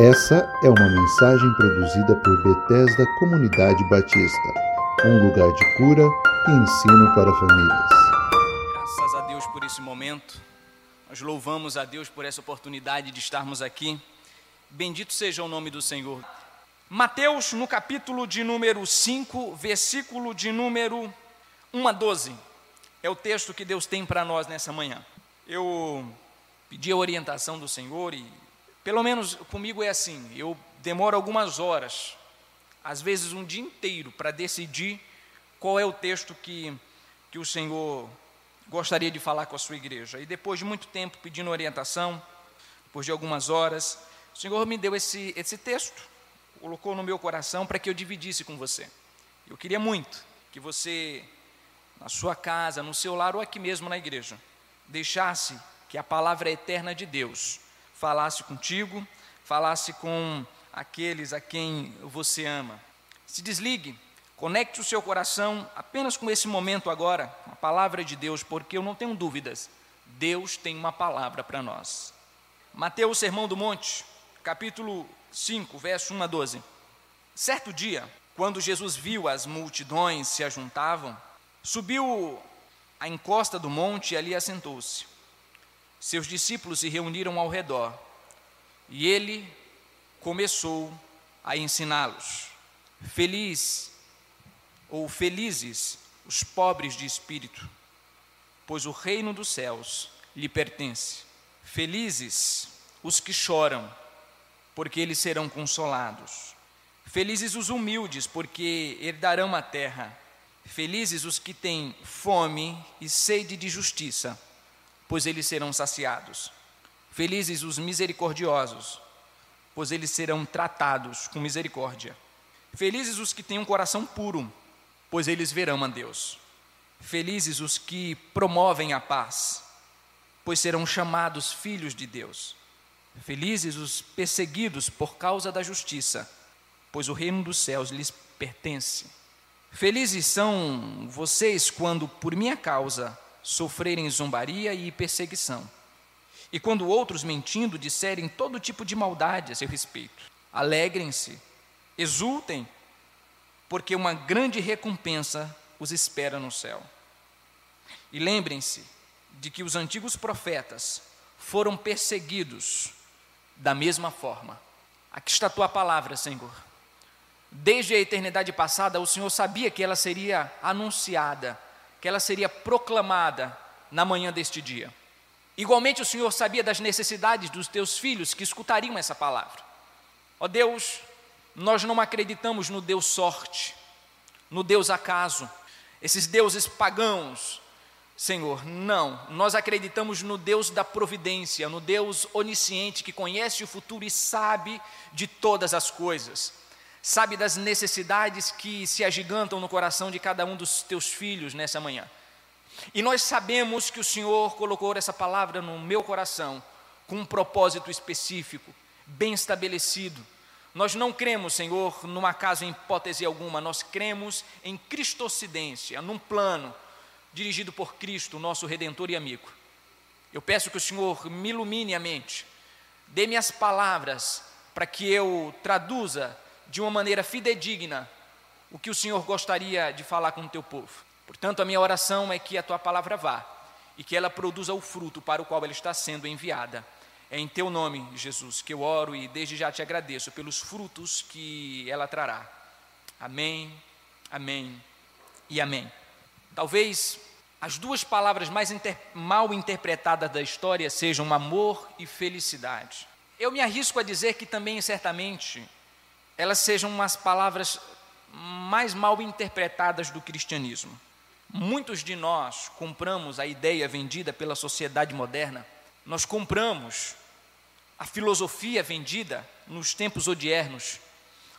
Essa é uma mensagem produzida por Bethesda Comunidade Batista, um lugar de cura e ensino para famílias. Graças a Deus por esse momento. Nós louvamos a Deus por essa oportunidade de estarmos aqui. Bendito seja o nome do Senhor. Mateus, no capítulo de número 5, versículo de número 1 a 12, é o texto que Deus tem para nós nessa manhã. Eu pedi a orientação do Senhor e pelo menos comigo é assim, eu demoro algumas horas, às vezes um dia inteiro, para decidir qual é o texto que, que o Senhor gostaria de falar com a sua igreja. E depois de muito tempo pedindo orientação, depois de algumas horas, o Senhor me deu esse, esse texto, colocou no meu coração para que eu dividisse com você. Eu queria muito que você, na sua casa, no seu lar ou aqui mesmo na igreja, deixasse que a palavra eterna de Deus falasse contigo, falasse com aqueles a quem você ama. Se desligue, conecte o seu coração apenas com esse momento agora, a palavra de Deus, porque eu não tenho dúvidas, Deus tem uma palavra para nós. Mateus, Sermão do Monte, capítulo 5, verso 1 a 12. Certo dia, quando Jesus viu as multidões se ajuntavam, subiu à encosta do monte e ali assentou-se. Seus discípulos se reuniram ao redor e ele começou a ensiná-los. Feliz ou felizes os pobres de espírito, pois o reino dos céus lhe pertence. Felizes os que choram, porque eles serão consolados. Felizes os humildes, porque herdarão a terra. Felizes os que têm fome e sede de justiça pois eles serão saciados. Felizes os misericordiosos, pois eles serão tratados com misericórdia. Felizes os que têm um coração puro, pois eles verão a Deus. Felizes os que promovem a paz, pois serão chamados filhos de Deus. Felizes os perseguidos por causa da justiça, pois o reino dos céus lhes pertence. Felizes são vocês quando, por minha causa, sofrerem zombaria e perseguição. E quando outros, mentindo, disserem todo tipo de maldade a seu respeito, alegrem-se, exultem, porque uma grande recompensa os espera no céu. E lembrem-se de que os antigos profetas foram perseguidos da mesma forma. Aqui está a tua palavra, Senhor. Desde a eternidade passada, o Senhor sabia que ela seria anunciada que ela seria proclamada na manhã deste dia. Igualmente, o Senhor sabia das necessidades dos teus filhos que escutariam essa palavra. Ó Deus, nós não acreditamos no Deus sorte, no Deus acaso, esses deuses pagãos, Senhor, não, nós acreditamos no Deus da providência, no Deus onisciente que conhece o futuro e sabe de todas as coisas sabe das necessidades que se agigantam no coração de cada um dos teus filhos nessa manhã. E nós sabemos que o Senhor colocou essa palavra no meu coração com um propósito específico, bem estabelecido. Nós não cremos, Senhor, num acaso em hipótese alguma, nós cremos em cristocidência, num plano dirigido por Cristo, nosso redentor e amigo. Eu peço que o Senhor me ilumine a mente, dê-me as palavras para que eu traduza de uma maneira fidedigna o que o Senhor gostaria de falar com o teu povo. Portanto, a minha oração é que a tua palavra vá e que ela produza o fruto para o qual ela está sendo enviada. É em teu nome, Jesus, que eu oro e desde já te agradeço pelos frutos que ela trará. Amém, amém e amém. Talvez as duas palavras mais inter mal interpretadas da história sejam amor e felicidade. Eu me arrisco a dizer que também, certamente, elas sejam umas palavras mais mal interpretadas do cristianismo. Muitos de nós compramos a ideia vendida pela sociedade moderna, nós compramos a filosofia vendida nos tempos odiernos,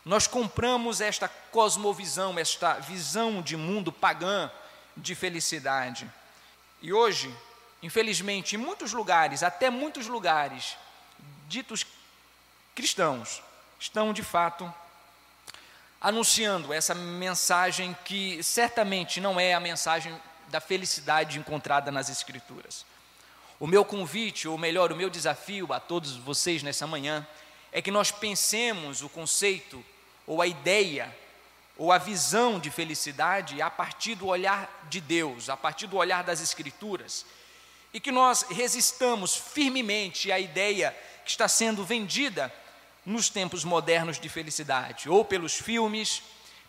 nós compramos esta cosmovisão, esta visão de mundo pagã de felicidade. E hoje, infelizmente, em muitos lugares, até muitos lugares ditos cristãos, estão de fato anunciando essa mensagem que certamente não é a mensagem da felicidade encontrada nas Escrituras. O meu convite, ou melhor, o meu desafio a todos vocês nessa manhã, é que nós pensemos o conceito ou a ideia ou a visão de felicidade a partir do olhar de Deus, a partir do olhar das Escrituras, e que nós resistamos firmemente à ideia que está sendo vendida nos tempos modernos de felicidade, ou pelos filmes,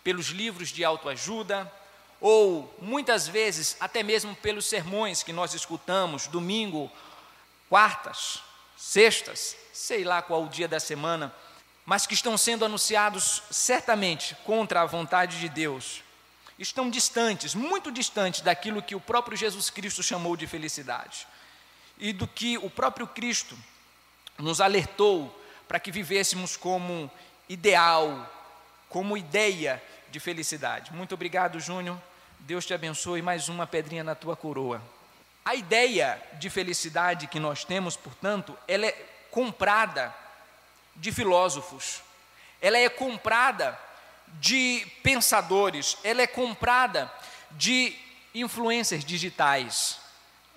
pelos livros de autoajuda, ou muitas vezes até mesmo pelos sermões que nós escutamos domingo, quartas, sextas, sei lá qual o dia da semana mas que estão sendo anunciados certamente contra a vontade de Deus, estão distantes, muito distantes daquilo que o próprio Jesus Cristo chamou de felicidade e do que o próprio Cristo nos alertou para que vivêssemos como ideal, como ideia de felicidade. Muito obrigado, Júnior. Deus te abençoe. Mais uma pedrinha na tua coroa. A ideia de felicidade que nós temos, portanto, ela é comprada de filósofos, ela é comprada de pensadores, ela é comprada de influências digitais,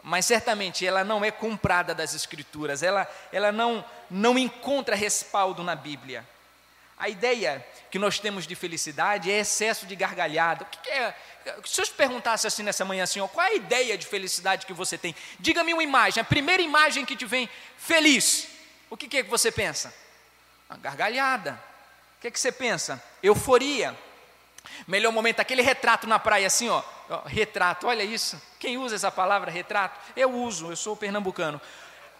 mas certamente ela não é comprada das escrituras, ela, ela não, não encontra respaldo na Bíblia. A ideia que nós temos de felicidade é excesso de gargalhada. O que, que é? Se eu te perguntasse assim nessa manhã assim, ó, qual é a ideia de felicidade que você tem? Diga-me uma imagem, a primeira imagem que te vem feliz. O que, que é que você pensa? Uma gargalhada. O que, é que você pensa? Euforia. Melhor momento, aquele retrato na praia, assim, ó, Retrato, olha isso. Quem usa essa palavra retrato? Eu uso, eu sou pernambucano.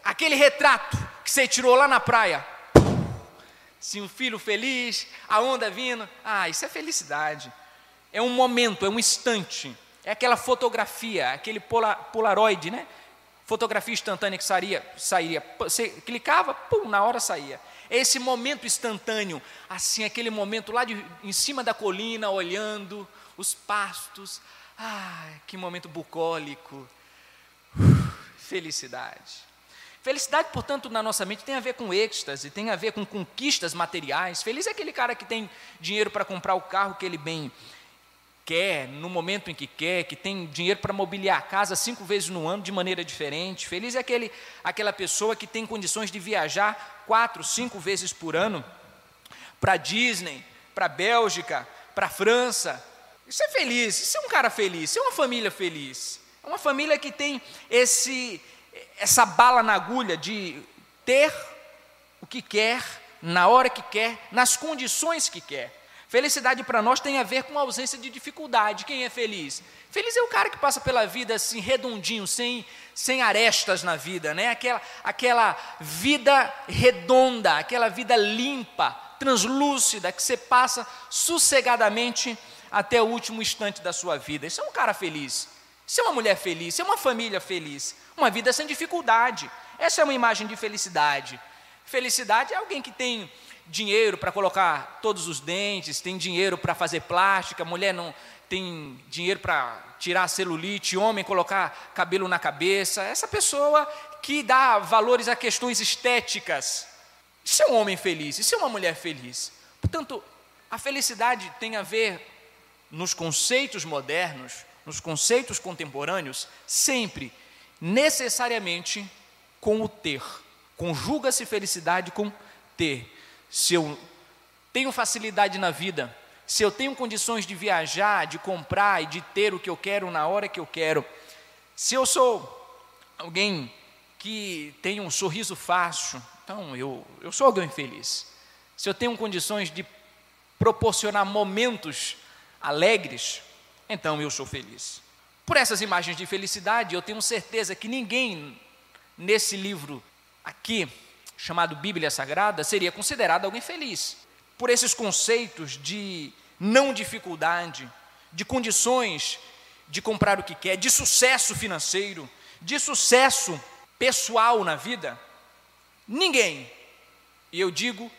Aquele retrato que você tirou lá na praia. Sim, o filho feliz, a onda vindo. Ah, isso é felicidade. É um momento, é um instante. É aquela fotografia, aquele polar, polaroid, né? Fotografia instantânea que sairia, sairia. Você clicava, pum, na hora saía. É esse momento instantâneo, assim, aquele momento lá de, em cima da colina, olhando os pastos. Ah, que momento bucólico. felicidade. Felicidade, portanto, na nossa mente tem a ver com êxtase, tem a ver com conquistas materiais. Feliz é aquele cara que tem dinheiro para comprar o carro que ele bem quer, no momento em que quer, que tem dinheiro para mobiliar a casa cinco vezes no ano de maneira diferente. Feliz é aquele, aquela pessoa que tem condições de viajar quatro, cinco vezes por ano para Disney, para Bélgica, para França. Isso é feliz, isso é um cara feliz, isso é uma família feliz. É uma família que tem esse, essa bala na agulha de ter o que quer, na hora que quer, nas condições que quer. Felicidade para nós tem a ver com a ausência de dificuldade. Quem é feliz? Feliz é o cara que passa pela vida assim, redondinho, sem, sem arestas na vida, né? aquela, aquela vida redonda, aquela vida limpa, translúcida, que você passa sossegadamente até o último instante da sua vida. Isso é um cara feliz. Isso é uma mulher feliz, isso é uma família feliz. Uma vida sem dificuldade. Essa é uma imagem de felicidade. Felicidade é alguém que tem dinheiro para colocar todos os dentes, tem dinheiro para fazer plástica, mulher não tem dinheiro para tirar celulite, homem colocar cabelo na cabeça. Essa pessoa que dá valores a questões estéticas. Isso é um homem feliz, isso é uma mulher feliz. Portanto, a felicidade tem a ver nos conceitos modernos, nos conceitos contemporâneos, sempre, necessariamente, com o ter. Conjuga-se felicidade com ter se eu tenho facilidade na vida, se eu tenho condições de viajar, de comprar e de ter o que eu quero na hora que eu quero, se eu sou alguém que tem um sorriso fácil, então eu, eu sou alguém feliz. Se eu tenho condições de proporcionar momentos alegres, então eu sou feliz. Por essas imagens de felicidade, eu tenho certeza que ninguém nesse livro aqui chamado Bíblia Sagrada, seria considerado alguém feliz. Por esses conceitos de não dificuldade, de condições de comprar o que quer, de sucesso financeiro, de sucesso pessoal na vida, ninguém, e eu digo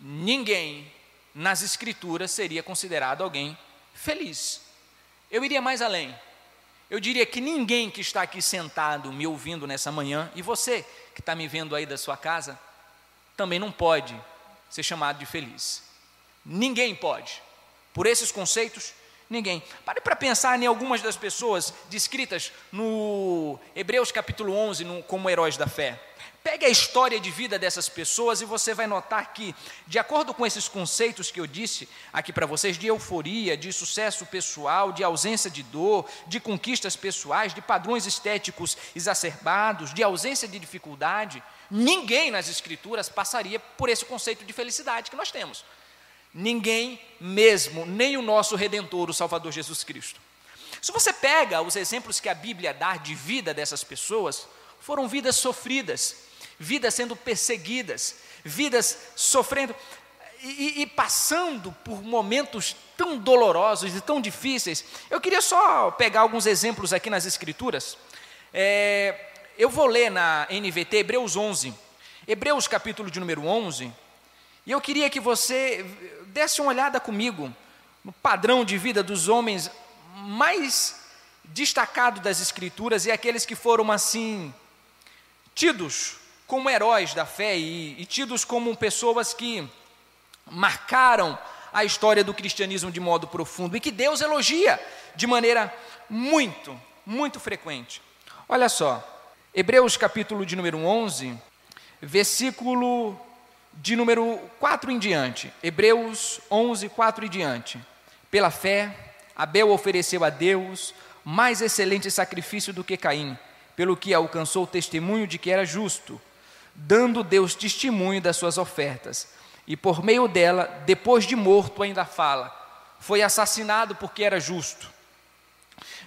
ninguém, nas Escrituras seria considerado alguém feliz. Eu iria mais além. Eu diria que ninguém que está aqui sentado me ouvindo nessa manhã, e você que está me vendo aí da sua casa, também não pode ser chamado de feliz. Ninguém pode. Por esses conceitos, ninguém. Pare para pensar em algumas das pessoas descritas no Hebreus capítulo 11 no, como heróis da fé. Pegue a história de vida dessas pessoas e você vai notar que, de acordo com esses conceitos que eu disse aqui para vocês, de euforia, de sucesso pessoal, de ausência de dor, de conquistas pessoais, de padrões estéticos exacerbados, de ausência de dificuldade, ninguém nas Escrituras passaria por esse conceito de felicidade que nós temos. Ninguém mesmo, nem o nosso Redentor, o Salvador Jesus Cristo. Se você pega os exemplos que a Bíblia dá de vida dessas pessoas, foram vidas sofridas vidas sendo perseguidas, vidas sofrendo e, e, passando por momentos tão dolorosos e tão difíceis. Eu queria só pegar alguns exemplos aqui nas Escrituras. É, eu vou ler na NVT Hebreus 11, Hebreus capítulo de número 11, e eu queria que você desse uma olhada comigo no padrão de vida dos homens mais destacado das Escrituras e aqueles que foram assim tidos como heróis da fé e, e tidos como pessoas que marcaram a história do cristianismo de modo profundo e que Deus elogia de maneira muito, muito frequente. Olha só, Hebreus capítulo de número 11, versículo de número 4 em diante. Hebreus 11, 4 em diante. Pela fé, Abel ofereceu a Deus mais excelente sacrifício do que Caim, pelo que alcançou o testemunho de que era justo dando Deus testemunho das suas ofertas. E por meio dela, depois de morto, ainda fala: foi assassinado porque era justo.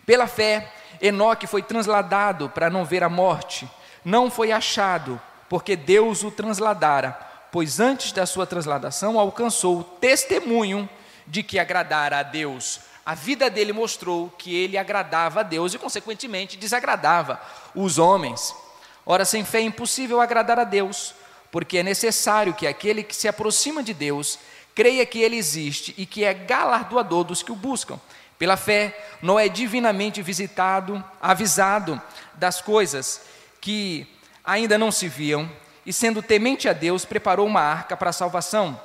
Pela fé, Enoque foi transladado para não ver a morte. Não foi achado, porque Deus o transladara, pois antes da sua transladação alcançou o testemunho de que agradara a Deus. A vida dele mostrou que ele agradava a Deus e, consequentemente, desagradava os homens. Ora, sem fé é impossível agradar a Deus, porque é necessário que aquele que se aproxima de Deus creia que ele existe e que é galardoador dos que o buscam. Pela fé, Noé é divinamente visitado, avisado das coisas que ainda não se viam, e sendo temente a Deus, preparou uma arca para a salvação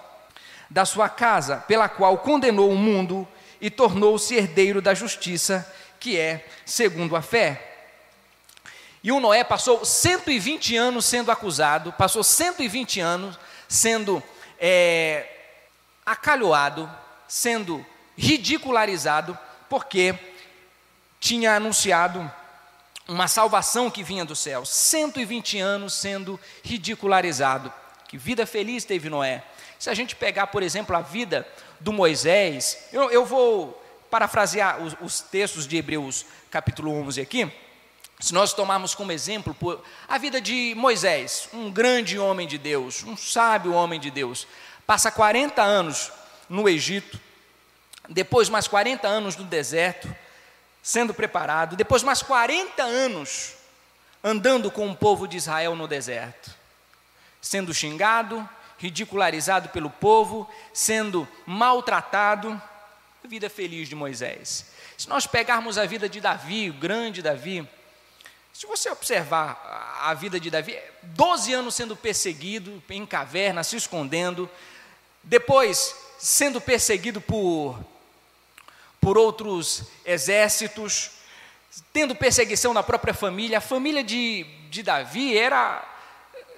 da sua casa, pela qual condenou o mundo e tornou-se herdeiro da justiça, que é segundo a fé. E o Noé passou 120 anos sendo acusado, passou 120 anos sendo é, acalhoado, sendo ridicularizado, porque tinha anunciado uma salvação que vinha do céu. 120 anos sendo ridicularizado. Que vida feliz teve Noé. Se a gente pegar, por exemplo, a vida do Moisés, eu, eu vou parafrasear os, os textos de Hebreus capítulo 11 aqui. Se nós tomarmos como exemplo a vida de Moisés, um grande homem de Deus, um sábio homem de Deus, passa 40 anos no Egito, depois mais 40 anos no deserto, sendo preparado, depois mais 40 anos andando com o povo de Israel no deserto, sendo xingado, ridicularizado pelo povo, sendo maltratado, vida feliz de Moisés. Se nós pegarmos a vida de Davi, o grande Davi, se você observar a vida de Davi, 12 anos sendo perseguido em caverna, se escondendo, depois sendo perseguido por, por outros exércitos, tendo perseguição na própria família. A família de, de Davi era.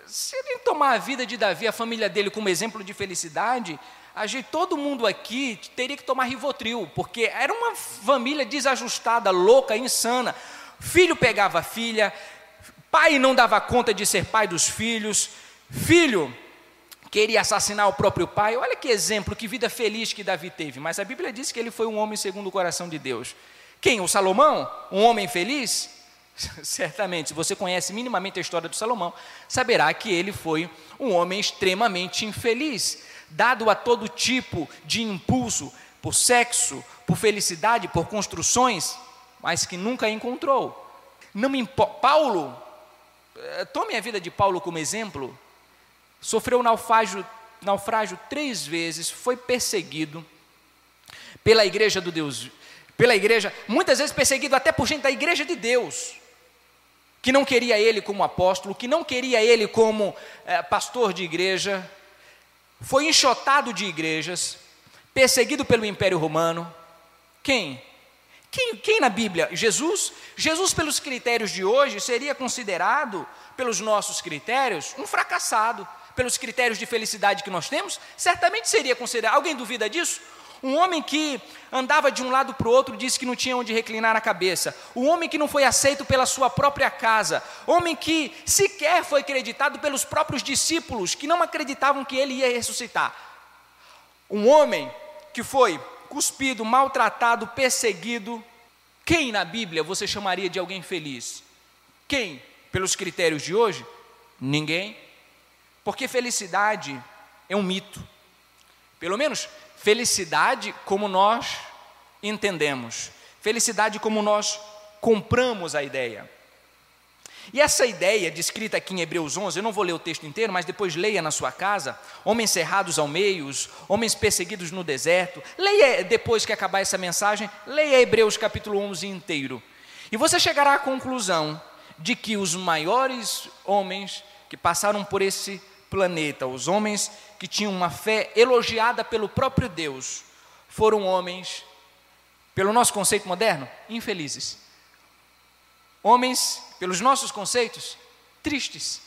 Se ele tomar a vida de Davi, a família dele, como exemplo de felicidade, a gente, todo mundo aqui teria que tomar Rivotril, porque era uma família desajustada, louca, insana. Filho pegava filha, pai não dava conta de ser pai dos filhos, filho queria assassinar o próprio pai. Olha que exemplo, que vida feliz que Davi teve. Mas a Bíblia diz que ele foi um homem segundo o coração de Deus. Quem? O Salomão? Um homem feliz? Certamente, se você conhece minimamente a história do Salomão, saberá que ele foi um homem extremamente infeliz, dado a todo tipo de impulso por sexo, por felicidade, por construções mas que nunca encontrou. Não Paulo, eh, tome a vida de Paulo como exemplo, sofreu naufrágio, naufrágio três vezes, foi perseguido pela igreja do Deus, pela igreja, muitas vezes perseguido até por gente da igreja de Deus, que não queria ele como apóstolo, que não queria ele como é, pastor de igreja, foi enxotado de igrejas, perseguido pelo Império Romano. Quem? Quem, quem na Bíblia? Jesus? Jesus, pelos critérios de hoje, seria considerado pelos nossos critérios, um fracassado. Pelos critérios de felicidade que nós temos, certamente seria considerado. Alguém duvida disso? Um homem que andava de um lado para o outro disse que não tinha onde reclinar a cabeça. Um homem que não foi aceito pela sua própria casa. Homem que sequer foi acreditado pelos próprios discípulos, que não acreditavam que ele ia ressuscitar. Um homem que foi cuspido, maltratado, perseguido. Quem na Bíblia você chamaria de alguém feliz? Quem? Pelos critérios de hoje? Ninguém. Porque felicidade é um mito. Pelo menos Felicidade como nós entendemos, felicidade como nós compramos a ideia. E essa ideia, descrita aqui em Hebreus 11, eu não vou ler o texto inteiro, mas depois leia na sua casa: homens cerrados ao meio, homens perseguidos no deserto. Leia depois que acabar essa mensagem, leia Hebreus capítulo 11 inteiro. E você chegará à conclusão de que os maiores homens que passaram por esse planeta, os homens que tinham uma fé elogiada pelo próprio Deus, foram homens, pelo nosso conceito moderno, infelizes. Homens, pelos nossos conceitos, tristes,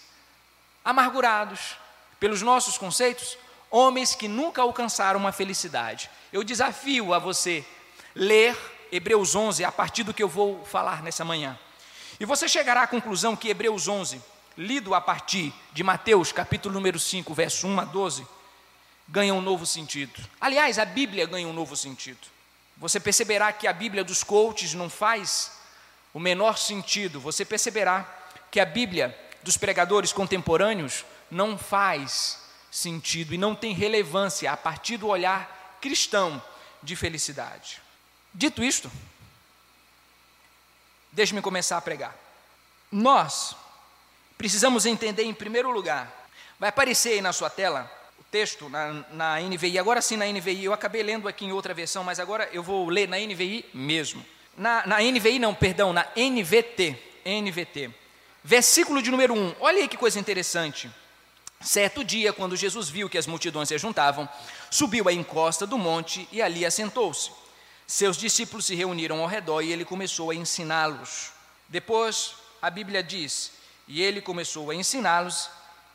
amargurados, pelos nossos conceitos, homens que nunca alcançaram uma felicidade. Eu desafio a você ler Hebreus 11 a partir do que eu vou falar nessa manhã. E você chegará à conclusão que Hebreus 11 lido a partir de Mateus, capítulo número 5, verso 1 a 12, ganha um novo sentido. Aliás, a Bíblia ganha um novo sentido. Você perceberá que a Bíblia dos coaches não faz o menor sentido. Você perceberá que a Bíblia dos pregadores contemporâneos não faz sentido e não tem relevância a partir do olhar cristão de felicidade. Dito isto, deixe-me começar a pregar. Nós precisamos entender em primeiro lugar. Vai aparecer aí na sua tela o texto na, na NVI, agora sim na NVI, eu acabei lendo aqui em outra versão, mas agora eu vou ler na NVI mesmo. Na, na NVI não, perdão, na NVT, NVT. Versículo de número 1, olha aí que coisa interessante. Certo dia, quando Jesus viu que as multidões se juntavam, subiu à encosta do monte e ali assentou-se. Seus discípulos se reuniram ao redor e ele começou a ensiná-los. Depois, a Bíblia diz e ele começou a ensiná-los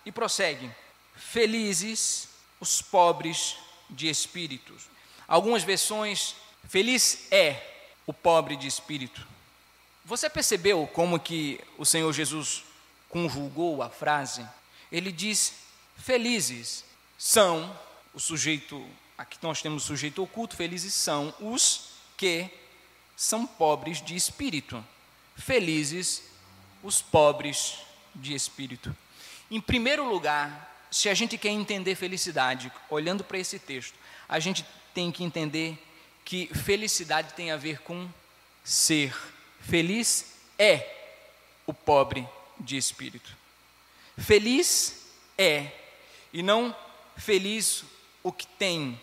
e prossegue: Felizes os pobres de espírito. Algumas versões, feliz é o pobre de espírito. Você percebeu como que o Senhor Jesus conjugou a frase? Ele diz: Felizes são o sujeito, aqui nós temos o sujeito oculto, felizes são os que são pobres de espírito. Felizes os pobres de espírito. Em primeiro lugar, se a gente quer entender felicidade, olhando para esse texto, a gente tem que entender que felicidade tem a ver com ser. Feliz é o pobre de espírito. Feliz é, e não feliz o que tem.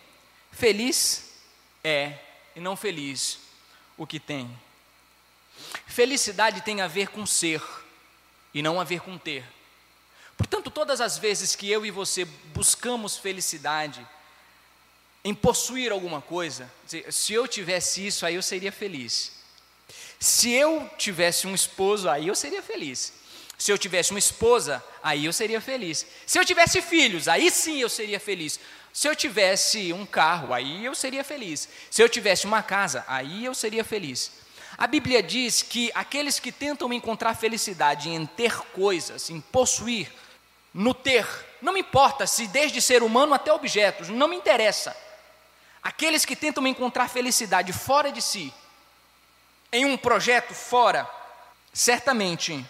Feliz é, e não feliz o que tem. Felicidade tem a ver com ser e não a ver com ter. Portanto, todas as vezes que eu e você buscamos felicidade em possuir alguma coisa, se eu tivesse isso, aí eu seria feliz. Se eu tivesse um esposo, aí eu seria feliz. Se eu tivesse uma esposa, aí eu seria feliz. Se eu tivesse filhos, aí sim eu seria feliz. Se eu tivesse um carro, aí eu seria feliz. Se eu tivesse uma casa, aí eu seria feliz. A Bíblia diz que aqueles que tentam encontrar felicidade em ter coisas, em possuir, no ter, não me importa se desde ser humano até objetos, não me interessa. Aqueles que tentam encontrar felicidade fora de si, em um projeto fora, certamente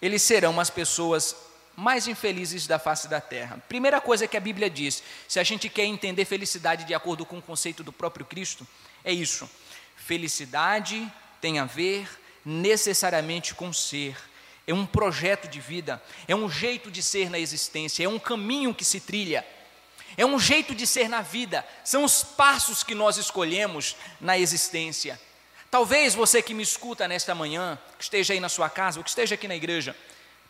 eles serão as pessoas mais infelizes da face da terra. Primeira coisa que a Bíblia diz, se a gente quer entender felicidade de acordo com o conceito do próprio Cristo, é isso: felicidade tem a ver necessariamente com ser. É um projeto de vida, é um jeito de ser na existência, é um caminho que se trilha, é um jeito de ser na vida, são os passos que nós escolhemos na existência. Talvez você que me escuta nesta manhã, que esteja aí na sua casa ou que esteja aqui na igreja,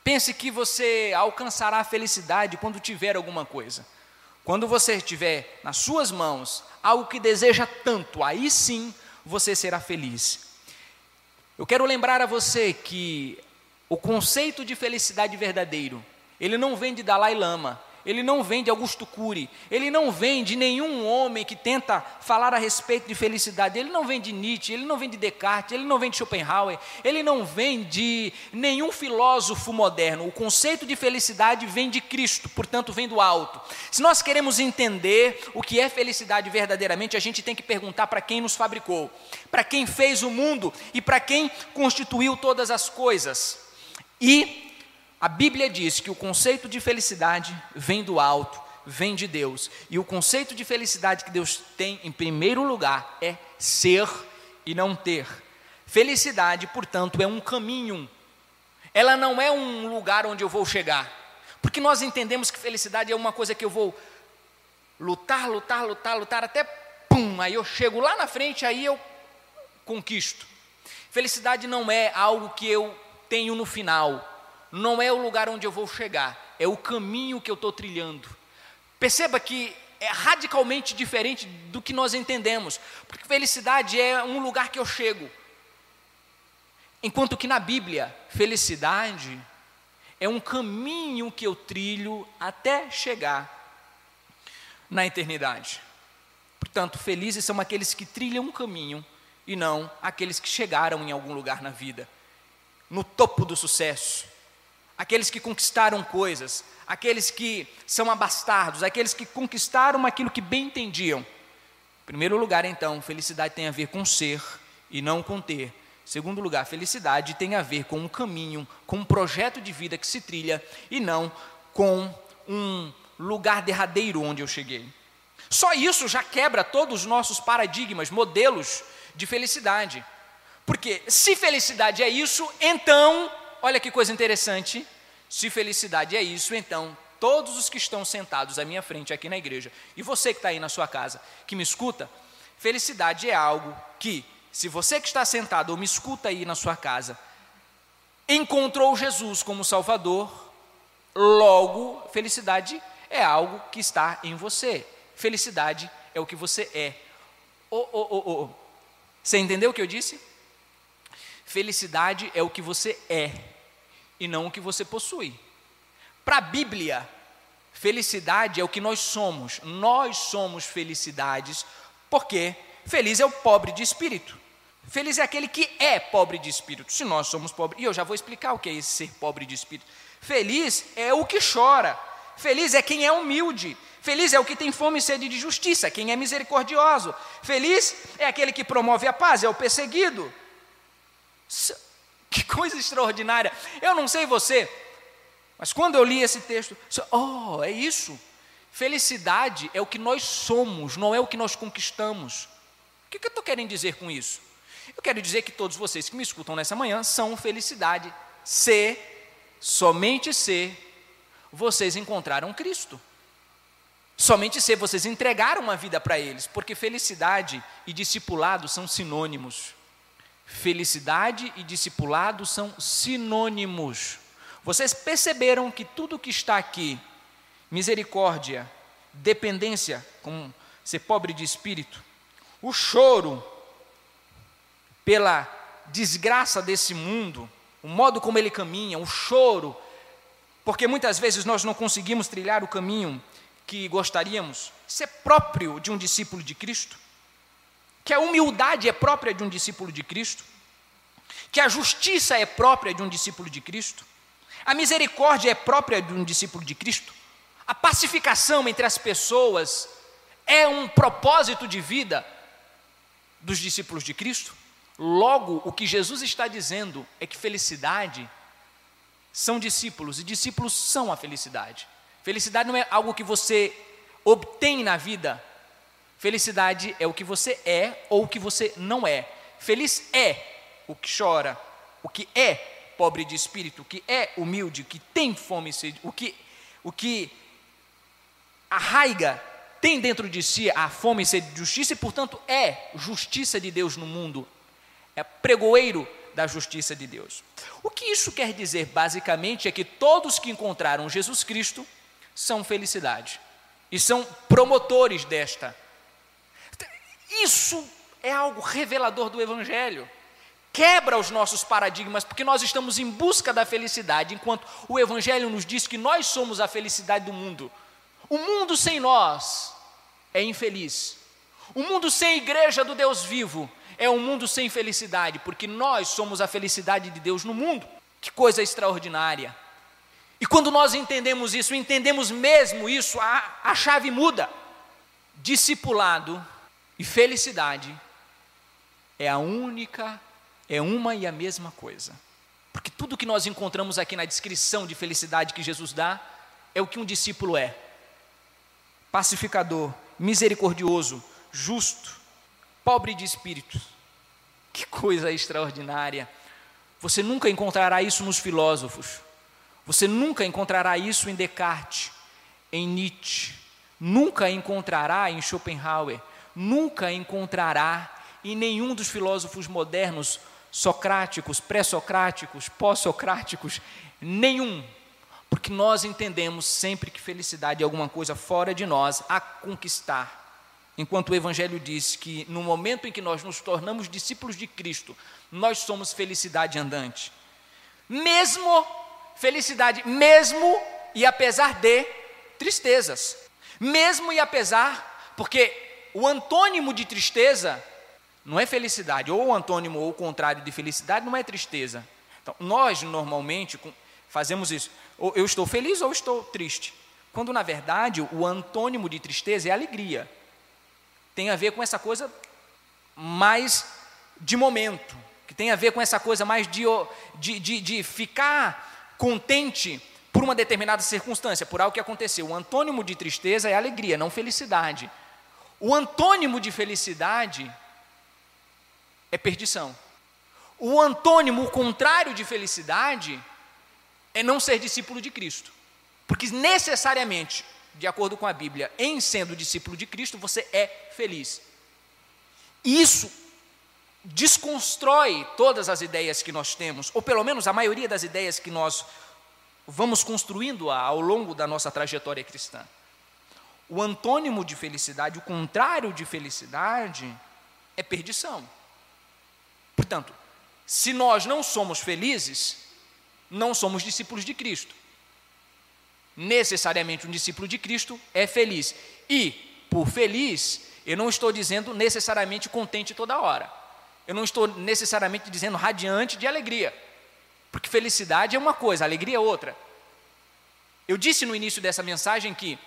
pense que você alcançará a felicidade quando tiver alguma coisa. Quando você tiver nas suas mãos algo que deseja tanto, aí sim você será feliz. Eu quero lembrar a você que O conceito de felicidade verdadeiro, ele não vem de Dalai Lama, ele não vem de Augusto Cury, ele não vem de nenhum homem que tenta falar a respeito de felicidade, ele não vem de Nietzsche, ele não vem de Descartes, ele não vem de Schopenhauer, ele não vem de nenhum filósofo moderno. O conceito de felicidade vem de Cristo, portanto, vem do alto. Se nós queremos entender o que é felicidade verdadeiramente, a gente tem que perguntar para quem nos fabricou, para quem fez o mundo e para quem constituiu todas as coisas. E a Bíblia diz que o conceito de felicidade vem do alto, vem de Deus. E o conceito de felicidade que Deus tem em primeiro lugar é ser e não ter. Felicidade, portanto, é um caminho. Ela não é um lugar onde eu vou chegar. Porque nós entendemos que felicidade é uma coisa que eu vou lutar, lutar, lutar, lutar até pum, aí eu chego lá na frente, aí eu conquisto. Felicidade não é algo que eu tenho no final não é o lugar onde eu vou chegar, é o caminho que eu estou trilhando. Perceba que é radicalmente diferente do que nós entendemos, porque felicidade é um lugar que eu chego, enquanto que na Bíblia, felicidade é um caminho que eu trilho até chegar na eternidade. Portanto, felizes são aqueles que trilham um caminho e não aqueles que chegaram em algum lugar na vida, no topo do sucesso, aqueles que conquistaram coisas, aqueles que são abastardos, aqueles que conquistaram aquilo que bem entendiam. Em primeiro lugar, então, felicidade tem a ver com ser e não com ter. Em segundo lugar, felicidade tem a ver com um caminho, com um projeto de vida que se trilha e não com um lugar derradeiro onde eu cheguei. Só isso já quebra todos os nossos paradigmas, modelos de felicidade. Porque se felicidade é isso, então Olha que coisa interessante. Se felicidade é isso, então todos os que estão sentados à minha frente aqui na igreja, e você que está aí na sua casa, que me escuta, felicidade é algo que, se você que está sentado ou me escuta aí na sua casa, encontrou Jesus como Salvador, logo, felicidade é algo que está em você. Felicidade é o que você é. Oh, oh, oh, oh. Você entendeu o que eu disse? Felicidade é o que você é e não o que você possui. Para a Bíblia, felicidade é o que nós somos. Nós somos felicidades, porque feliz é o pobre de espírito. Feliz é aquele que é pobre de espírito. Se nós somos pobres, e eu já vou explicar o que é esse ser pobre de espírito. Feliz é o que chora. Feliz é quem é humilde. Feliz é o que tem fome e sede de justiça, quem é misericordioso. Feliz é aquele que promove a paz, é o perseguido. Que coisa extraordinária. Eu não sei você, mas quando eu li esse texto, oh, é isso. Felicidade é o que nós somos, não é o que nós conquistamos. O que, que eu estou querendo dizer com isso? Eu quero dizer que todos vocês que me escutam nessa manhã são felicidade. Se, somente se, vocês encontraram Cristo. Somente se vocês entregaram uma vida para eles, porque felicidade e discipulado são sinônimos. Felicidade e discipulado são sinônimos. Vocês perceberam que tudo que está aqui, misericórdia, dependência, como ser pobre de espírito, o choro pela desgraça desse mundo, o modo como ele caminha, o choro, porque muitas vezes nós não conseguimos trilhar o caminho que gostaríamos, isso é próprio de um discípulo de Cristo que a humildade é própria de um discípulo de Cristo, que a justiça é própria de um discípulo de Cristo, a misericórdia é própria de um discípulo de Cristo, a pacificação entre as pessoas é um propósito de vida dos discípulos de Cristo. Logo, o que Jesus está dizendo é que felicidade são discípulos e discípulos são a felicidade. Felicidade não é algo que você obtém na vida, Felicidade é o que você é ou o que você não é. Feliz é o que chora, o que é pobre de espírito, o que é humilde, o que tem fome e sede, o que, o que arraiga, tem dentro de si a fome e sede de justiça e, portanto, é justiça de Deus no mundo, é pregoeiro da justiça de Deus. O que isso quer dizer, basicamente, é que todos que encontraram Jesus Cristo são felicidade e são promotores desta isso é algo revelador do Evangelho. quebra os nossos paradigmas, porque nós estamos em busca da felicidade, enquanto o Evangelho nos diz que nós somos a felicidade do mundo. O mundo sem nós é infeliz. O mundo sem igreja do Deus vivo é um mundo sem felicidade, porque nós somos a felicidade de Deus no mundo. Que coisa extraordinária. E quando nós entendemos isso, entendemos mesmo isso, a, a chave muda. Discipulado e felicidade é a única, é uma e a mesma coisa. Porque tudo que nós encontramos aqui na descrição de felicidade que Jesus dá é o que um discípulo é: pacificador, misericordioso, justo, pobre de espírito. Que coisa extraordinária! Você nunca encontrará isso nos filósofos. Você nunca encontrará isso em Descartes, em Nietzsche. Nunca encontrará em Schopenhauer. Nunca encontrará em nenhum dos filósofos modernos, socráticos, pré-socráticos, pós-socráticos, nenhum. Porque nós entendemos sempre que felicidade é alguma coisa fora de nós a conquistar. Enquanto o Evangelho diz que no momento em que nós nos tornamos discípulos de Cristo, nós somos felicidade andante. Mesmo felicidade, mesmo e apesar de tristezas. Mesmo e apesar, porque o antônimo de tristeza não é felicidade, ou o antônimo ou o contrário de felicidade não é tristeza. Então, nós normalmente fazemos isso. Ou eu estou feliz ou estou triste. Quando na verdade o antônimo de tristeza é alegria tem a ver com essa coisa mais de momento, que tem a ver com essa coisa mais de, de, de, de ficar contente por uma determinada circunstância, por algo que aconteceu. O antônimo de tristeza é alegria, não felicidade. O antônimo de felicidade é perdição. O antônimo, o contrário de felicidade, é não ser discípulo de Cristo. Porque necessariamente de acordo com a Bíblia, em sendo discípulo de Cristo, você é feliz. Isso desconstrói todas as ideias que nós temos, ou pelo menos a maioria das ideias que nós vamos construindo ao longo da nossa trajetória cristã. O antônimo de felicidade, o contrário de felicidade, é perdição. Portanto, se nós não somos felizes, não somos discípulos de Cristo necessariamente um discípulo de Cristo é feliz. E, por feliz, eu não estou dizendo necessariamente contente toda hora. Eu não estou necessariamente dizendo radiante de alegria. Porque felicidade é uma coisa, alegria é outra. Eu disse no início dessa mensagem que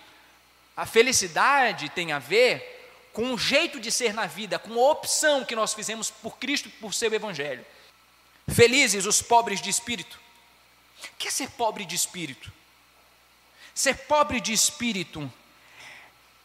a felicidade tem a ver com o jeito de ser na vida, com a opção que nós fizemos por Cristo, por seu Evangelho. Felizes os pobres de espírito. O que é ser pobre de espírito? Ser pobre de espírito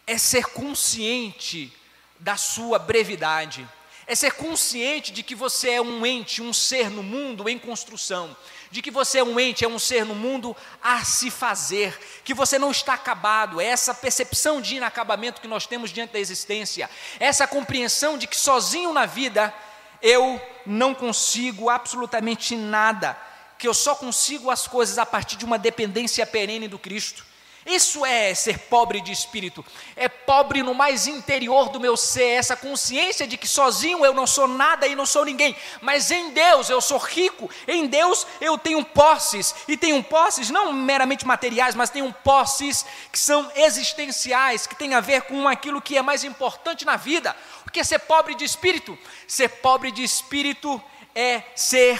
é ser consciente da sua brevidade, é ser consciente de que você é um ente, um ser no mundo em construção, de que você é um ente, é um ser no mundo a se fazer, que você não está acabado, é essa percepção de inacabamento que nós temos diante da existência, essa compreensão de que sozinho na vida eu não consigo absolutamente nada, que eu só consigo as coisas a partir de uma dependência perene do Cristo. Isso é ser pobre de espírito, é pobre no mais interior do meu ser, essa consciência de que sozinho eu não sou nada e não sou ninguém, mas em Deus eu sou rico, em Deus eu tenho posses, e tenho posses não meramente materiais, mas tenho posses que são existenciais, que têm a ver com aquilo que é mais importante na vida. O que é ser pobre de espírito? Ser pobre de espírito é ser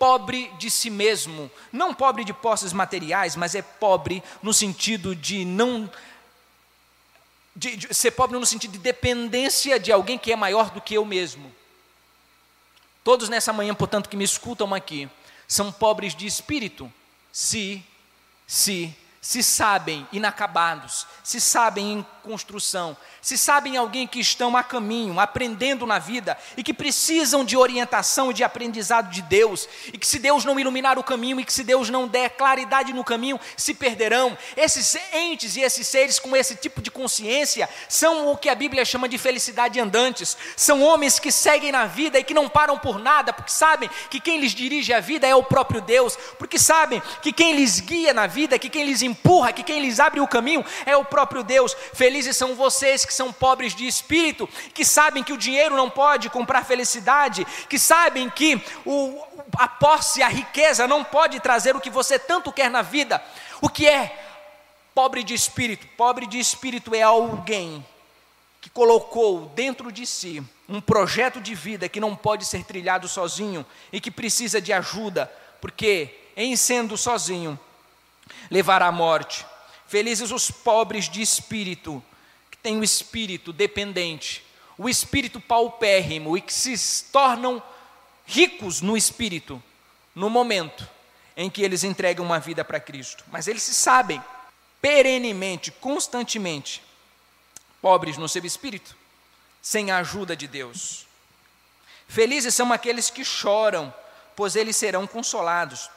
pobre de si mesmo, não pobre de posses materiais, mas é pobre no sentido de não de, de, ser pobre no sentido de dependência de alguém que é maior do que eu mesmo. Todos nessa manhã, portanto, que me escutam aqui, são pobres de espírito, se, se se sabem inacabados, se sabem em construção, se sabem alguém que estão a caminho, aprendendo na vida e que precisam de orientação e de aprendizado de Deus, e que se Deus não iluminar o caminho e que se Deus não der claridade no caminho, se perderão. Esses entes e esses seres com esse tipo de consciência são o que a Bíblia chama de felicidade andantes. São homens que seguem na vida e que não param por nada, porque sabem que quem lhes dirige a vida é o próprio Deus, porque sabem que quem lhes guia na vida, que quem lhes empurra, que quem lhes abre o caminho é o próprio Deus. Felizes são vocês que são pobres de espírito, que sabem que o dinheiro não pode comprar felicidade, que sabem que o, a posse, a riqueza não pode trazer o que você tanto quer na vida. O que é pobre de espírito? Pobre de espírito é alguém que colocou dentro de si um projeto de vida que não pode ser trilhado sozinho e que precisa de ajuda, porque em sendo sozinho levará à morte. Felizes os pobres de espírito, que têm o espírito dependente, o espírito paupérrimo e que se tornam ricos no espírito no momento em que eles entregam uma vida para Cristo. Mas eles se sabem perenemente, constantemente, pobres no seu espírito, sem a ajuda de Deus. Felizes são aqueles que choram, pois eles serão consolados.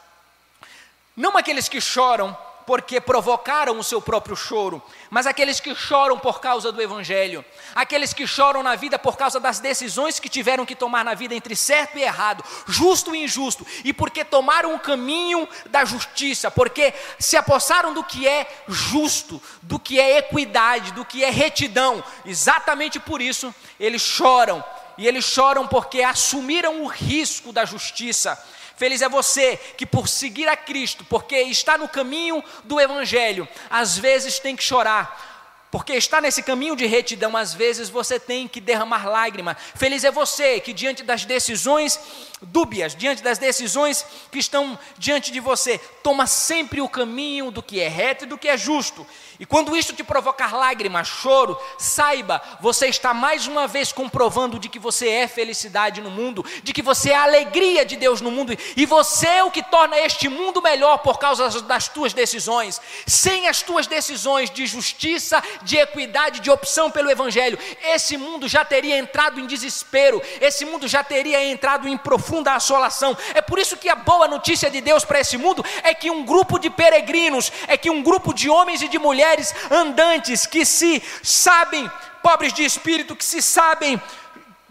Não aqueles que choram porque provocaram o seu próprio choro, mas aqueles que choram por causa do Evangelho, aqueles que choram na vida por causa das decisões que tiveram que tomar na vida entre certo e errado, justo e injusto, e porque tomaram o caminho da justiça, porque se apossaram do que é justo, do que é equidade, do que é retidão, exatamente por isso eles choram, e eles choram porque assumiram o risco da justiça Feliz é você que, por seguir a Cristo, porque está no caminho do Evangelho, às vezes tem que chorar, porque está nesse caminho de retidão, às vezes você tem que derramar lágrima. Feliz é você que, diante das decisões dúbias, diante das decisões que estão diante de você, toma sempre o caminho do que é reto e do que é justo. E quando isto te provocar lágrimas, choro, saiba, você está mais uma vez comprovando de que você é felicidade no mundo, de que você é a alegria de Deus no mundo, e você é o que torna este mundo melhor por causa das tuas decisões. Sem as tuas decisões de justiça, de equidade, de opção pelo Evangelho, esse mundo já teria entrado em desespero, esse mundo já teria entrado em profunda assolação. É por isso que a boa notícia de Deus para esse mundo é que um grupo de peregrinos, é que um grupo de homens e de mulheres, andantes que se sabem pobres de espírito, que se sabem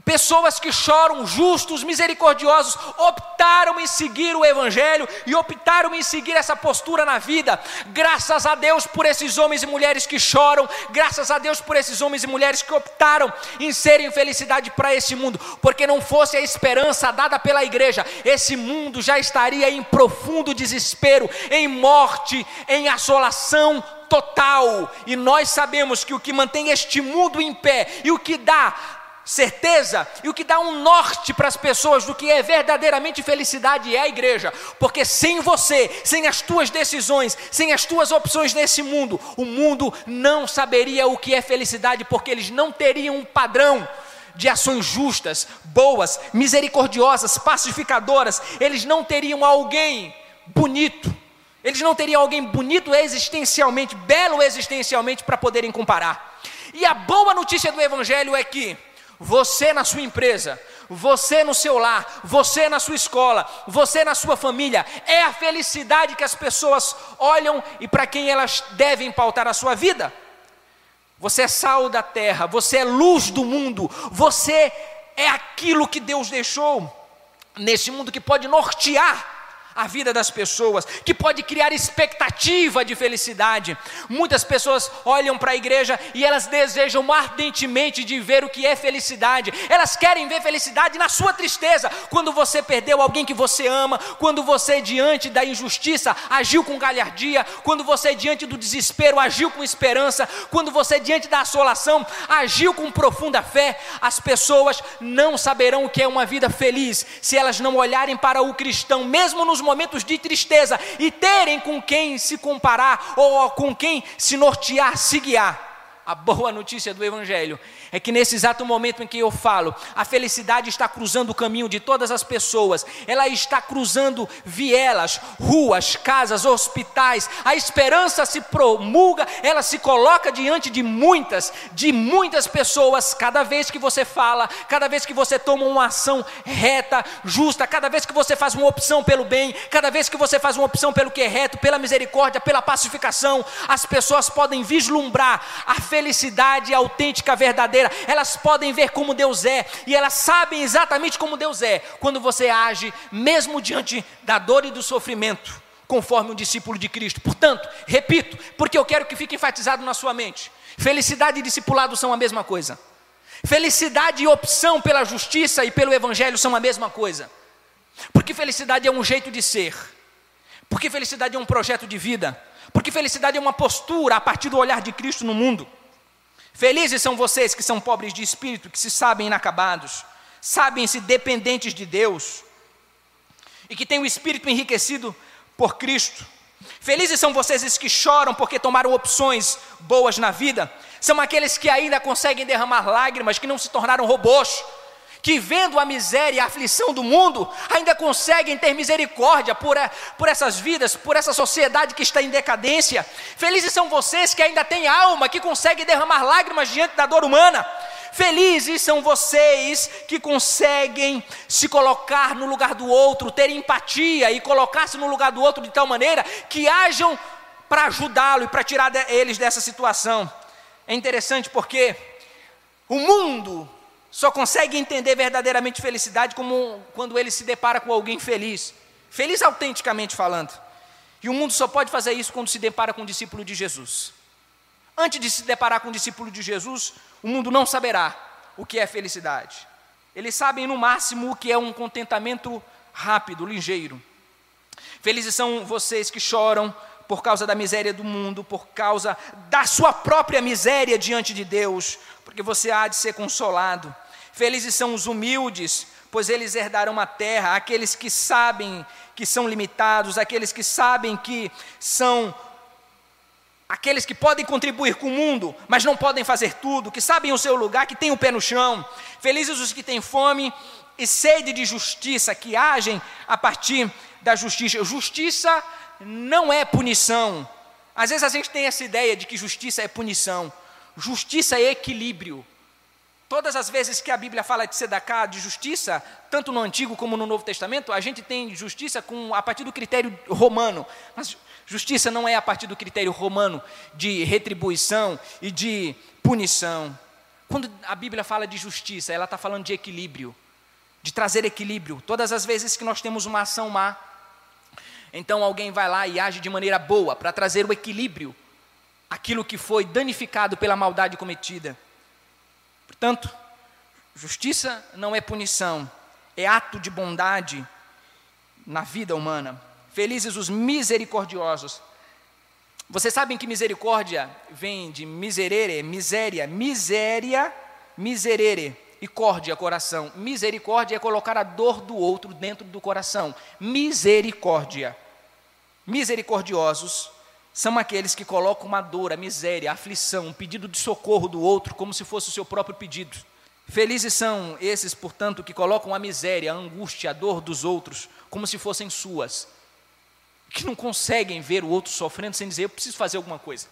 Pessoas que choram, justos, misericordiosos, optaram em seguir o Evangelho e optaram em seguir essa postura na vida. Graças a Deus por esses homens e mulheres que choram, graças a Deus por esses homens e mulheres que optaram em serem felicidade para esse mundo, porque não fosse a esperança dada pela igreja, esse mundo já estaria em profundo desespero, em morte, em assolação total. E nós sabemos que o que mantém este mundo em pé e o que dá certeza e o que dá um norte para as pessoas do que é verdadeiramente felicidade é a igreja, porque sem você, sem as tuas decisões, sem as tuas opções nesse mundo, o mundo não saberia o que é felicidade, porque eles não teriam um padrão de ações justas, boas, misericordiosas, pacificadoras, eles não teriam alguém bonito, eles não teriam alguém bonito existencialmente, belo existencialmente para poderem comparar. E a boa notícia do Evangelho é que você na sua empresa, você no seu lar, você na sua escola, você na sua família, é a felicidade que as pessoas olham e para quem elas devem pautar a sua vida. Você é sal da terra, você é luz do mundo, você é aquilo que Deus deixou nesse mundo que pode nortear a vida das pessoas, que pode criar expectativa de felicidade. Muitas pessoas olham para a igreja e elas desejam ardentemente de ver o que é felicidade. Elas querem ver felicidade na sua tristeza, quando você perdeu alguém que você ama, quando você diante da injustiça agiu com galhardia, quando você diante do desespero agiu com esperança, quando você diante da assolação agiu com profunda fé. As pessoas não saberão o que é uma vida feliz se elas não olharem para o cristão, mesmo nos momentos de tristeza e terem com quem se comparar ou com quem se nortear, se guiar. A boa notícia do Evangelho é que nesse exato momento em que eu falo, a felicidade está cruzando o caminho de todas as pessoas, ela está cruzando vielas, ruas, casas, hospitais, a esperança se promulga, ela se coloca diante de muitas, de muitas pessoas, cada vez que você fala, cada vez que você toma uma ação reta, justa, cada vez que você faz uma opção pelo bem, cada vez que você faz uma opção pelo que é reto, pela misericórdia, pela pacificação, as pessoas podem vislumbrar a felicidade autêntica, verdadeira verdadeira, elas podem ver como Deus é, e elas sabem exatamente como Deus é, quando você age, mesmo diante da dor e do sofrimento, conforme um discípulo de Cristo. Portanto, repito, porque eu quero que fique enfatizado na sua mente: felicidade e discipulado são a mesma coisa. Felicidade e opção pela justiça e pelo evangelho são a mesma coisa. Porque felicidade é um jeito de ser. Porque felicidade é um projeto de vida. Porque felicidade é uma postura a partir do olhar de Cristo no mundo. Felizes são vocês que são pobres de espírito, que se sabem inacabados, sabem-se dependentes de Deus e que têm o espírito enriquecido por Cristo. Felizes são vocês que choram porque tomaram opções boas na vida. São aqueles que ainda conseguem derramar lágrimas, que não se tornaram robôs, que vendo a miséria e a aflição do mundo, ainda conseguem ter misericórdia por, por essas vidas, por essa sociedade que está em decadência. Felizes são vocês que ainda têm alma, que conseguem derramar lágrimas diante da dor humana. Felizes são vocês que conseguem se colocar no lugar do outro, ter empatia e colocar-se no lugar do outro de tal maneira que hajam para ajudá-lo e para tirar eles dessa situação. É interessante porque o mundo só consegue entender verdadeiramente felicidade como quando ele se depara com alguém feliz, feliz autenticamente falando. E o mundo só pode fazer isso quando se depara com um discípulo de Jesus. Antes de se deparar com um discípulo de Jesus, o mundo não saberá o que é felicidade. Eles sabem no máximo o que é um contentamento rápido, ligeiro. Felizes são vocês que choram por causa da miséria do mundo, por causa da sua própria miséria diante de Deus, porque você há de ser consolado. Felizes são os humildes, pois eles herdarão a terra, aqueles que sabem que são limitados, aqueles que sabem que são aqueles que podem contribuir com o mundo, mas não podem fazer tudo, que sabem o seu lugar, que têm o pé no chão. Felizes os que têm fome e sede de justiça, que agem a partir da justiça. Justiça não é punição. Às vezes a gente tem essa ideia de que justiça é punição. Justiça é equilíbrio. Todas as vezes que a Bíblia fala de sedacá, de justiça, tanto no Antigo como no Novo Testamento, a gente tem justiça com, a partir do critério romano. Mas Justiça não é a partir do critério romano de retribuição e de punição. Quando a Bíblia fala de justiça, ela está falando de equilíbrio, de trazer equilíbrio. Todas as vezes que nós temos uma ação má, então alguém vai lá e age de maneira boa para trazer o equilíbrio, aquilo que foi danificado pela maldade cometida. Portanto, justiça não é punição, é ato de bondade na vida humana. Felizes os misericordiosos. Vocês sabem que misericórdia vem de miserere, miséria, miséria, miserere e córdia, coração. Misericórdia é colocar a dor do outro dentro do coração. Misericórdia. Misericordiosos são aqueles que colocam uma dor, a miséria, a aflição, um pedido de socorro do outro como se fosse o seu próprio pedido. Felizes são esses, portanto, que colocam a miséria, a angústia, a dor dos outros como se fossem suas que não conseguem ver o outro sofrendo sem dizer, eu preciso fazer alguma coisa.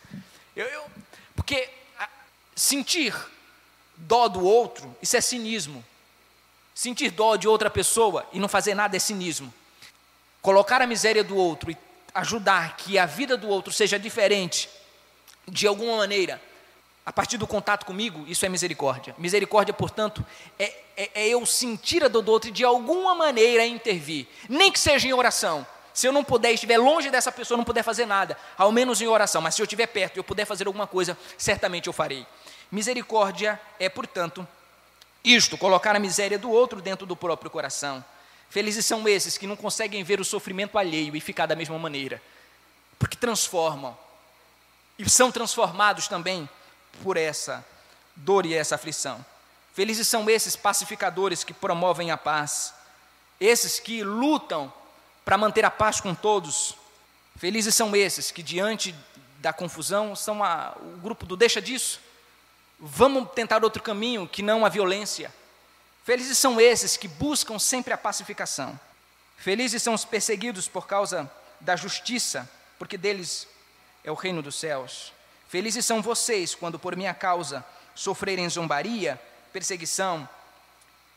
Eu, eu, porque sentir dó do outro, isso é cinismo. Sentir dó de outra pessoa e não fazer nada é cinismo. Colocar a miséria do outro e ajudar que a vida do outro seja diferente, de alguma maneira, a partir do contato comigo, isso é misericórdia. Misericórdia, portanto, é, é, é eu sentir a dor do outro e de alguma maneira intervir, nem que seja em oração se eu não puder, estiver longe dessa pessoa, não puder fazer nada, ao menos em oração, mas se eu estiver perto e eu puder fazer alguma coisa, certamente eu farei. Misericórdia é, portanto, isto, colocar a miséria do outro dentro do próprio coração. Felizes são esses que não conseguem ver o sofrimento alheio e ficar da mesma maneira, porque transformam e são transformados também por essa dor e essa aflição. Felizes são esses pacificadores que promovem a paz, esses que lutam para manter a paz com todos. Felizes são esses que, diante da confusão, são a, o grupo do deixa disso. Vamos tentar outro caminho que não a violência. Felizes são esses que buscam sempre a pacificação. Felizes são os perseguidos por causa da justiça, porque deles é o reino dos céus. Felizes são vocês quando por minha causa sofrerem zombaria, perseguição,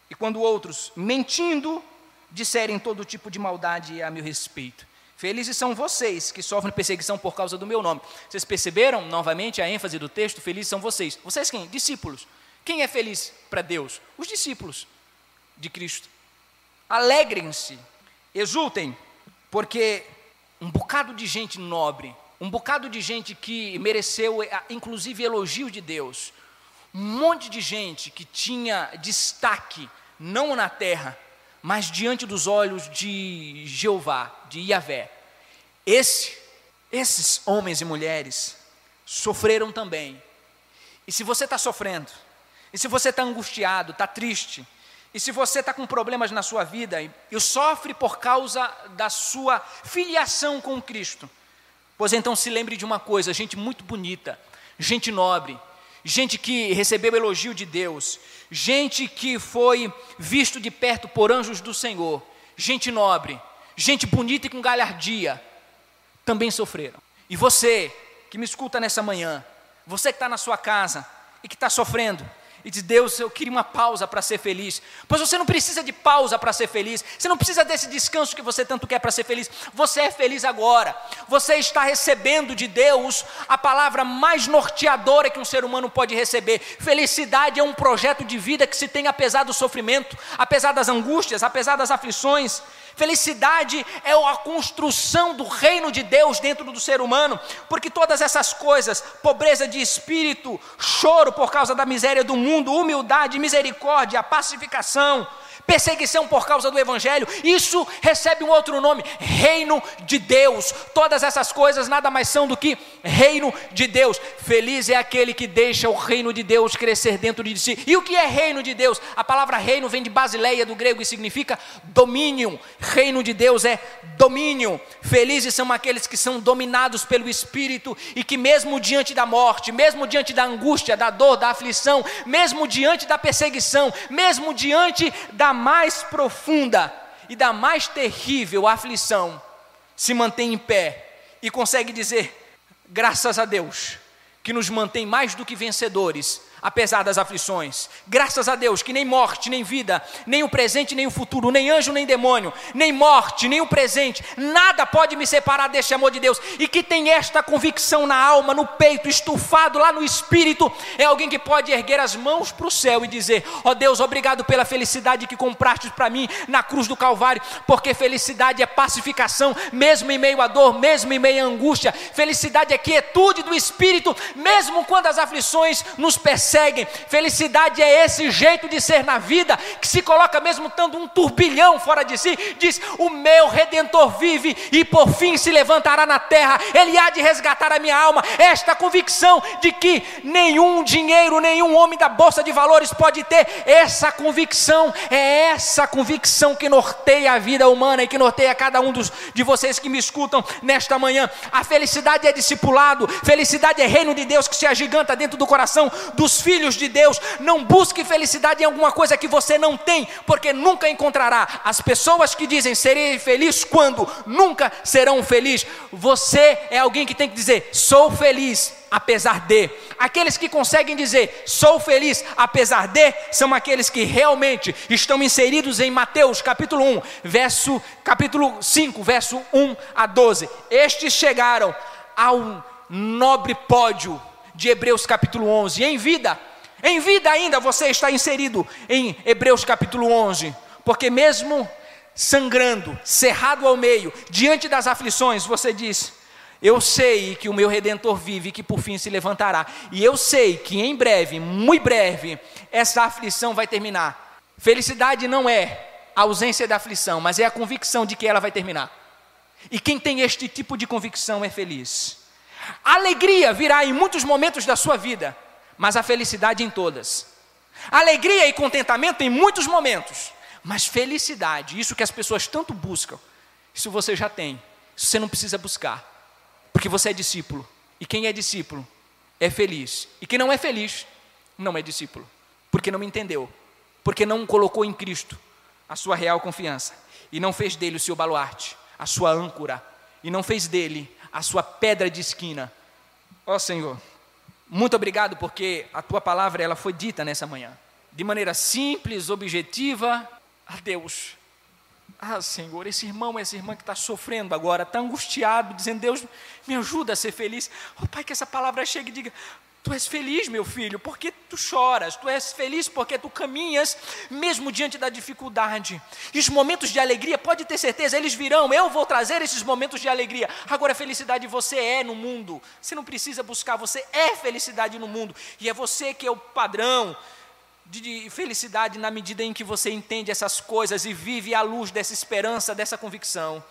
e quando outros, mentindo, disserem todo tipo de maldade a meu respeito. Felizes são vocês que sofrem perseguição por causa do meu nome. Vocês perceberam novamente a ênfase do texto? Felizes são vocês. Vocês quem? Discípulos. Quem é feliz para Deus? Os discípulos de Cristo. Alegrem-se, exultem, porque um bocado de gente nobre, um bocado de gente que mereceu, eh, inclusive, elogio de Deus, um monte de gente que tinha destaque, não na terra, mas diante dos olhos de Jeová, de Yahvé. Esse, esses homens e mulheres sofreram também. E se você está sofrendo, e se você está angustiado, está triste, e se você está com problemas na sua vida e, e sofre por causa da sua filiação com Cristo, pois então se lembre de uma coisa: gente muito bonita, gente nobre, gente que recebeu elogio de Deus, gente que foi visto de perto por anjos do Senhor, gente nobre, gente bonita e com galhardia, também sofreram. E você que me escuta nessa manhã, você que está na sua casa e que está sofrendo, e diz: Deus, eu queria uma pausa para ser feliz. Pois você não precisa de pausa para ser feliz, você não precisa desse descanso que você tanto quer para ser feliz. Você é feliz agora, você está recebendo de Deus a palavra mais norteadora que um ser humano pode receber. Felicidade é um projeto de vida que se tem apesar do sofrimento, apesar das angústias, apesar das aflições. Felicidade é a construção do reino de Deus dentro do ser humano, porque todas essas coisas, pobreza de espírito, choro por causa da miséria do mundo, humildade, misericórdia, pacificação, perseguição por causa do Evangelho, isso recebe um outro nome: reino de Deus. Todas essas coisas nada mais são do que reino de Deus. Feliz é aquele que deixa o reino de Deus crescer dentro de si. E o que é reino de Deus? A palavra reino vem de basileia do grego e significa domínio. Reino de Deus é domínio. Felizes são aqueles que são dominados pelo Espírito e que, mesmo diante da morte, mesmo diante da angústia, da dor, da aflição, mesmo diante da perseguição, mesmo diante da mais profunda e da mais terrível aflição, se mantém em pé e consegue dizer: graças a Deus, que nos mantém mais do que vencedores apesar das aflições. Graças a Deus que nem morte, nem vida, nem o presente, nem o futuro, nem anjo, nem demônio, nem morte, nem o presente, nada pode me separar deste amor de Deus. E que tem esta convicção na alma, no peito, estufado lá no espírito, é alguém que pode erguer as mãos para o céu e dizer: Ó oh Deus, obrigado pela felicidade que compraste para mim na cruz do Calvário, porque felicidade é pacificação, mesmo em meio à dor, mesmo em meio à angústia. Felicidade é quietude do espírito, mesmo quando as aflições nos perseguem Felicidade é esse jeito de ser na vida, que se coloca mesmo estando um turbilhão fora de si, diz: O meu redentor vive e por fim se levantará na terra, ele há de resgatar a minha alma. Esta convicção de que nenhum dinheiro, nenhum homem da bolsa de valores pode ter, essa convicção é essa convicção que norteia a vida humana e que norteia cada um dos, de vocês que me escutam nesta manhã. A felicidade é discipulado, felicidade é reino de Deus que se agiganta dentro do coração dos filhos de Deus, não busque felicidade em alguma coisa que você não tem, porque nunca encontrará. As pessoas que dizem serei feliz quando nunca serão felizes. Você é alguém que tem que dizer sou feliz apesar de. Aqueles que conseguem dizer sou feliz apesar de são aqueles que realmente estão inseridos em Mateus capítulo 1, verso capítulo 5, verso 1 a 12. Estes chegaram ao nobre pódio de Hebreus capítulo 11. Em vida, em vida ainda você está inserido em Hebreus capítulo 11, porque mesmo sangrando, cerrado ao meio, diante das aflições, você diz: Eu sei que o meu redentor vive e que por fim se levantará, e eu sei que em breve, muito breve, essa aflição vai terminar. Felicidade não é a ausência da aflição, mas é a convicção de que ela vai terminar. E quem tem este tipo de convicção é feliz. Alegria virá em muitos momentos da sua vida, mas a felicidade em todas. Alegria e contentamento em muitos momentos, mas felicidade, isso que as pessoas tanto buscam, isso você já tem, isso você não precisa buscar, porque você é discípulo, e quem é discípulo é feliz, e quem não é feliz não é discípulo, porque não entendeu, porque não colocou em Cristo a sua real confiança, e não fez dele o seu baluarte, a sua âncora, e não fez dele a sua pedra de esquina. Ó oh, Senhor, muito obrigado porque a tua palavra ela foi dita nessa manhã, de maneira simples, objetiva, a Deus. Ah, Senhor, esse irmão, essa irmã que está sofrendo agora, está angustiado, dizendo: Deus, me ajuda a ser feliz. Oh, Pai, que essa palavra chegue e diga: Tu és feliz, meu filho, porque tu choras. Tu és feliz porque tu caminhas mesmo diante da dificuldade. E os momentos de alegria, pode ter certeza, eles virão. Eu vou trazer esses momentos de alegria. Agora, felicidade você é no mundo. Você não precisa buscar, você é felicidade no mundo. E é você que é o padrão de felicidade na medida em que você entende essas coisas e vive à luz dessa esperança, dessa convicção.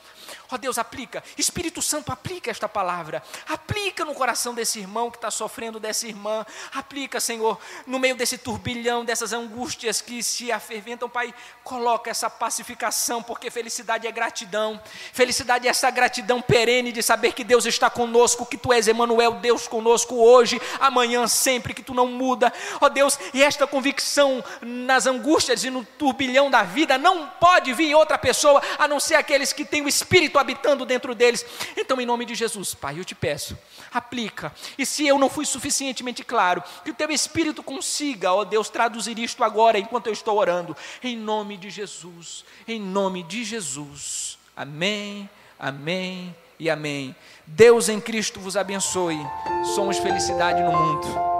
Ó oh, Deus, aplica. Espírito Santo, aplica esta palavra. Aplica no coração desse irmão que está sofrendo, dessa irmã. Aplica, Senhor, no meio desse turbilhão, dessas angústias que se aferventam, Pai. Coloca essa pacificação, porque felicidade é gratidão. Felicidade é essa gratidão perene de saber que Deus está conosco, que Tu és Emmanuel, Deus conosco hoje, amanhã, sempre, que Tu não muda. Ó oh, Deus, e esta convicção nas angústias e no turbilhão da vida não pode vir outra pessoa a não ser aqueles que têm o Espírito habitando dentro deles. Então, em nome de Jesus, Pai, eu te peço, aplica. E se eu não fui suficientemente claro, que o teu Espírito consiga, ó Deus, traduzir isto agora enquanto eu estou orando. Em nome de Jesus, em nome de Jesus. Amém, amém e amém. Deus em Cristo vos abençoe. Somos felicidade no mundo.